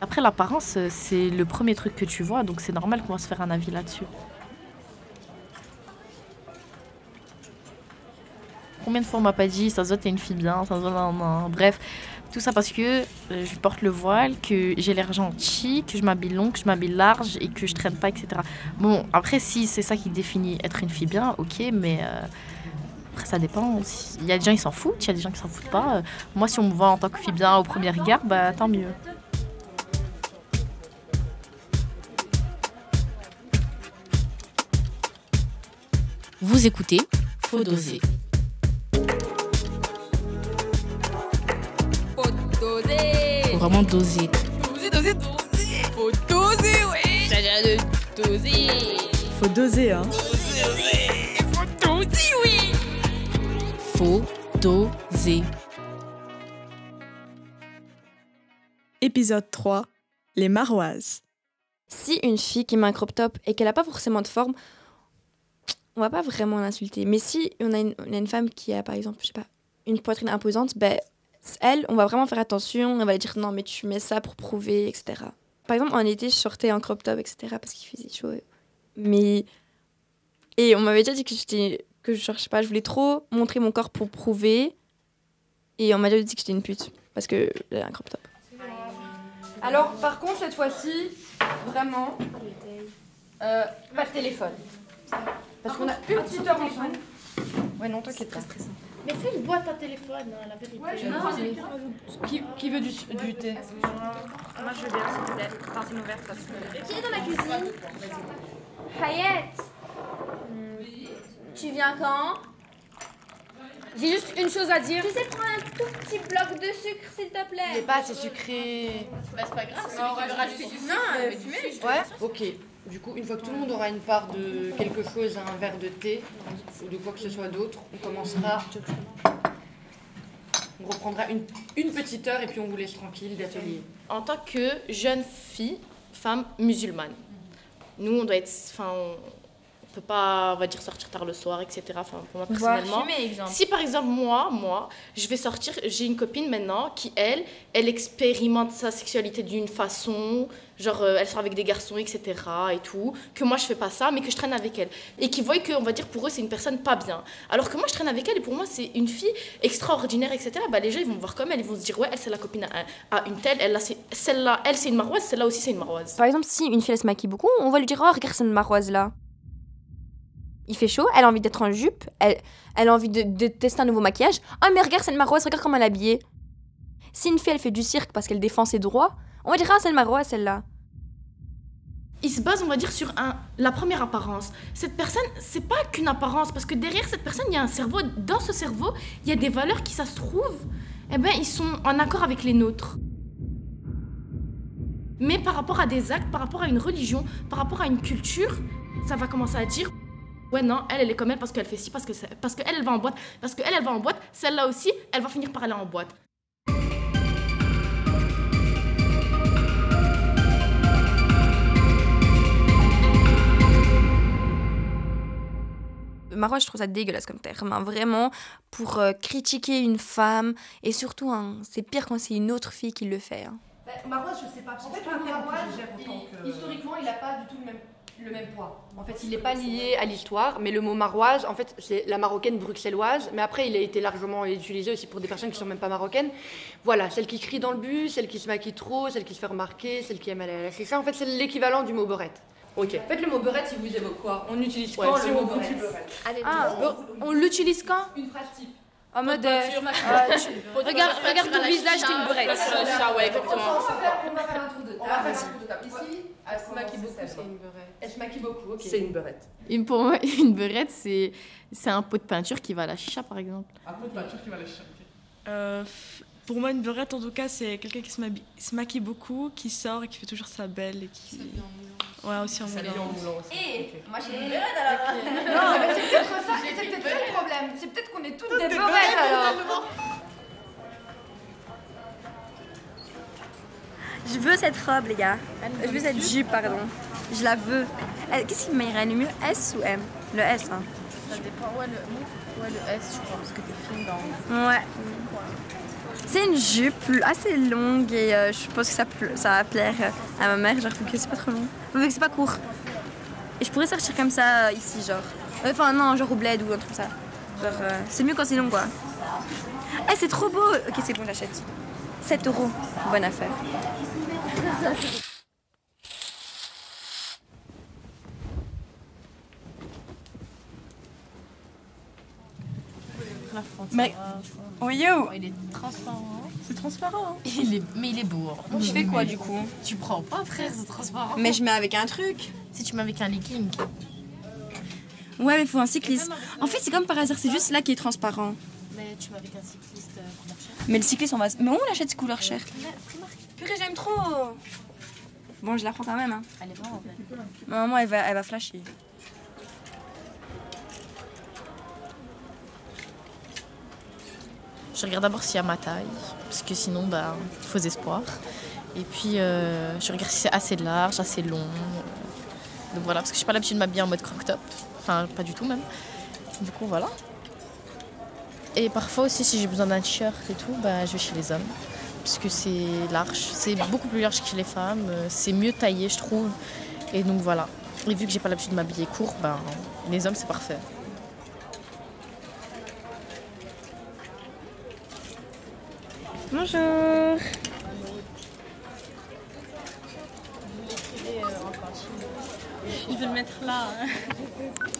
Après, l'apparence, euh, c'est le premier truc que tu vois, donc c'est normal qu'on va se faire un avis là-dessus. Combien de fois on m'a pas dit, ça se voit, t'es une fille bien, ça se voit, nan, nan. bref. Tout ça parce que euh, je porte le voile, que j'ai l'air gentille, que je m'habille long, que je m'habille large et que je traîne pas, etc. Bon, après, si c'est ça qui définit être une fille bien, ok, mais euh, après, ça dépend. Il y a des gens qui s'en foutent, il y a des gens qui s'en foutent pas. Moi, si on me voit en tant que fille bien au premier regard, bah tant mieux. Vous écoutez Faux Dosé. Faut doser. Faut vraiment doser. Doser, doser, doser. Faut doser, oui. Ça vient de doser. Faut doser, hein. Faut doser, oui. Faut doser. Épisode 3. Les maroises. si une fille qui met un crop top et qu'elle n'a pas forcément de forme, on va pas vraiment l'insulter. Mais si on a, une, une femme qui a, par exemple, je sais pas, une poitrine imposante, ben, elle, on va vraiment faire attention. On va dire non, mais tu mets ça pour prouver, etc. Par exemple, en été, je sortais en crop top, etc. parce qu'il faisait chaud. Mais. Et on m'avait déjà dit que j'étais. que je cherchais pas, je voulais trop montrer mon corps pour prouver. Et on m'a déjà dit que j'étais une pute parce que j'avais un crop top. Alors, par contre, cette fois-ci, vraiment, euh, pas de téléphone. Parce qu'on a une petite heure ensemble. Ouais, non, t'inquiète pas. Mais fais une boîte à téléphone, la vérité. Qui, qui veut du, du thé? Moi je veux bien, s'il vous plaît. Enfin, c'est une ouverte parce que. Qui est dans la cuisine? Hayet Tu viens quand? J'ai juste une chose à dire. Tu sais prendre un tout petit bloc de sucre, s'il te plaît pas assez sucré. Bah, c'est pas grave, c'est qui veut rajouter du sucre. Non, euh, euh, fumer. Ouais, ok. Du coup, une fois que tout le monde aura une part de quelque chose, un verre de thé ou de quoi que ce soit d'autre, on commencera. On reprendra une, une petite heure et puis on vous laisse tranquille d'atelier. En tant que jeune fille, femme musulmane, nous, on doit être. On peut pas, on va dire, sortir tard le soir, etc. Enfin, pour moi, personnellement. exemple. Si par exemple moi, moi, je vais sortir, j'ai une copine maintenant qui elle, elle expérimente sa sexualité d'une façon, genre euh, elle sort avec des garçons, etc. et tout, que moi je fais pas ça, mais que je traîne avec elle et qui voient que on va dire pour eux c'est une personne pas bien. Alors que moi je traîne avec elle et pour moi c'est une fille extraordinaire, etc. Bah les gens ils vont voir comme elle, ils vont se dire ouais elle c'est la copine à, à une telle, elle là c'est celle-là, elle c'est une maroise, celle-là aussi c'est une maroise. Par exemple, si une fille elle se maquille beaucoup, on va lui dire Oh, regarde cette maroise là. Il fait chaud, elle a envie d'être en jupe, elle, a envie de, tester un nouveau maquillage. Oh, mais regarde cette maroise, regarde comment elle est habillée. Si une fille elle fait du cirque parce qu'elle défend ses droits, on va dire Ah, une maroise celle-là. il se base, on va dire, sur un, la première apparence. Cette personne, c'est pas qu'une apparence, parce que derrière cette personne, il y a un cerveau. Dans ce cerveau, il y a des valeurs qui, ça se trouve, eh ben, ils sont en accord avec les nôtres. Mais par rapport à des actes, par rapport à une religion, par rapport à une culture, ça va commencer à dire Ouais, non, elle, elle est comme elle parce qu'elle fait ci, parce que c'est- parce qu'elle, elle va en boîte, parce qu'elle, elle va en boîte, celle-là aussi, elle va finir par aller en boîte. Maroise, je trouve ça dégueulasse comme terme. hein. Vraiment, pour euh, critiquer une femme, et surtout, hein, c'est pire quand c'est une autre fille qui le fait. hein. Maroise, je sais pas. En fait, le maroise, il- historiquement, il n'a pas du tout le même, le même poids. En fait, il n'est pas lié à l'histoire, mais le mot maroise, en fait, c'est la marocaine bruxelloise, mais après, il a été largement utilisé aussi pour des personnes qui sont même pas marocaines. Voilà, celle qui crie dans le bus, celle qui se maquille trop, celle qui se fait remarquer, celle qui aime aller à la ça En fait, c'est l'équivalent du mot beurette. Ok. En fait, le mot beurette, il vous évoque quoi? On utilise quand le mot beurette? Ah, on l'utilise quand? Une phrase type. En mode. euh, euh, tu- regarde, regarde ton visage, t'es une beurette. Ça, ouais, exactement. On va faire, on va faire un tour de table. On va faire un tour de table. Ici, elle se maquille beaucoup, c'est une beurette. Elle se maquille beaucoup, ok. C'est une beurette. Une, pour moi, une beurette, c'est, c'est un pot de peinture qui va à la chicha, par exemple. Un pot de peinture qui va la chercher. Euh, f- pour moi, une beurette, en tout cas, c'est quelqu'un qui se, maquille beaucoup, qui sort et qui fait toujours sa belle. Et qui... Ouais, aussi en Ça moulant. en moulant aussi. Et Ok. moi j'ai une beurette alors Non, mais c'est peut-être ça, c'est peut-être ça le problème. C'est peut-être qu'on est toutes des beurettes alors. Je veux cette robe, les gars. Je veux cette jupe, pardon. Je la veux. Qu'est-ce qui m'irait le mieux S ou M? Le S, hein. Ça dépend, ouais, le Ouais, le S, je crois, parce que t'es fine dans. Ouais. C'est une jupe assez longue et euh, je pense que ça, ça va plaire à ma mère, genre vu que c'est pas trop long. Vu que c'est pas court. Et je pourrais sortir comme ça euh, ici, genre. Enfin, non, genre au bled ou un truc comme ça. Genre, euh, c'est mieux quand c'est long, quoi. Eh, c'est trop beau Ok, c'est bon, j'achète. 7 euros. Bonne affaire. Mais- Oh yo Il est transparent. C'est transparent. Il est... Mais il est beau. hein. Je fais quoi du coup? Tu prends pas, frère, c'est transparent. Mais je mets avec un truc. Si tu mets avec un legging. Ouais, mais faut un cycliste. En fait, c'est comme par hasard, c'est juste là qui est transparent. Mais tu avec un cycliste euh, couleur chair. Mais le cycliste, on va. Mais où on l'achète ce couleur chair Purée, j'aime trop Bon, je la prends quand même. Hein. Elle est vraiment belle. Ma maman, elle va, elle va flasher. Je regarde d'abord s'il y a ma taille, parce que sinon, bah, faux espoir. Et puis, euh, je regarde si c'est assez large, assez long. Donc voilà, parce que je n'ai pas l'habitude de m'habiller en mode croc-top. Enfin, pas du tout même. Du coup, voilà. Et parfois aussi, si j'ai besoin d'un t-shirt et tout, bah, je vais chez les hommes. Parce que c'est large. C'est beaucoup plus large que chez les femmes. euh, C'est mieux taillé, je trouve. Et donc voilà. Et vu que j'ai pas l'habitude de m'habiller court, ben, les hommes, c'est parfait. Bonjour Je vais le mettre là. En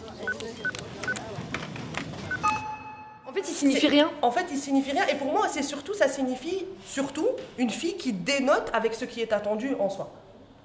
fait, il signifie rien. En fait, il signifie rien. Et pour moi, c'est surtout, ça signifie surtout une fille qui dénote avec ce qui est attendu en soi.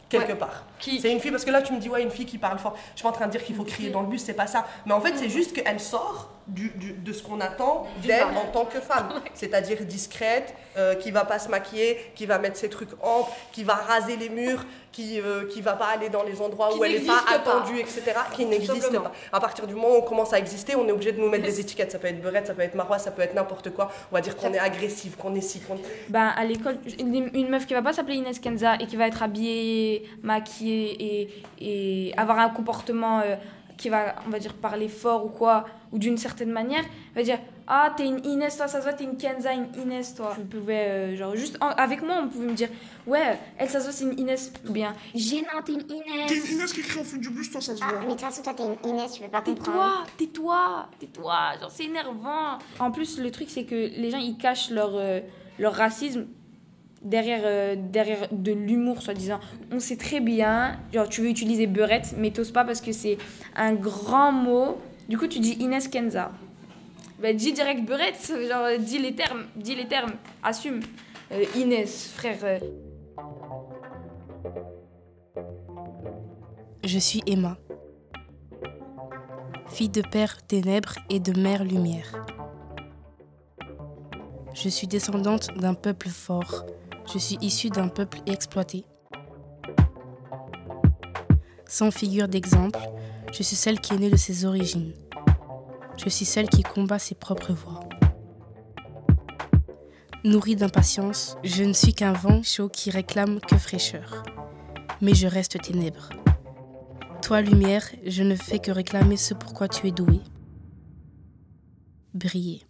Quelque part. Qui- C'est une fille, parce que là, tu me dis, ouais, une fille qui parle fort. Je suis pas en train de dire qu'il faut crier dans le bus, c'est pas ça. Mais en fait, c'est juste qu'elle sort du, du- de ce qu'on attend d'elle en tant que femme. C'est-à-dire discrète, euh, qui va pas se maquiller, qui va mettre ses trucs amples, qui va raser les murs, qui, euh, qui va pas aller dans les endroits Qui où elle est pas attendue, etc. Qui n'existe pas. À partir du moment où on commence à exister, on est obligé de nous mettre des étiquettes. Ça peut être beurette, ça peut être marois, ça peut être n'importe quoi. On va dire qu'on est agressif, qu'on est si, qu'on Ben, à l'école, une, une meuf qui va pas s'appeler Inès Kenza et qui va être habillée, maquillée et, et avoir un comportement euh, qui va, on va dire, parler fort ou quoi, ou d'une certaine manière, va dire Ah, t'es une Inès, toi, ça se voit, t'es une Kenza, une Inès, toi. Je pouvais, euh, genre, juste en- avec moi, on pouvait me dire Ouais, elle, ça se voit, c'est une Inès, ou bien Gênant, t'es une T'es Inès. une Inès qui écrit en fond du bus, toi, ça se Ah, voit. mais de toute façon, toi, t'es une Inès, tu peux pas comprendre. Tais-toi, tais-toi, tais-toi, genre c'est énervant. En plus, le truc c'est que les gens ils cachent leur, euh, leur racisme derrière, euh, derrière de l'humour soi-disant. On sait très bien, genre tu veux utiliser beurette, mais t'oses pas parce que c'est un grand mot. Du coup, tu dis Inès Kenza. Bah, dis direct beurette, genre dis les termes, dis les termes, assume. Euh, Inès, frère. euh, Je suis Emma, fille de père ténèbres et de mère lumière. Je suis descendante d'un peuple fort. Je suis issue d'un peuple exploité. Sans figure d'exemple, je suis celle qui est née de ses origines. Je suis celle qui combat ses propres voies. Nourrie d'impatience, je ne suis qu'un vent chaud qui réclame que fraîcheur. Mais je reste ténèbres. Toi, lumière, je ne fais que réclamer ce pourquoi tu es doué. Briller.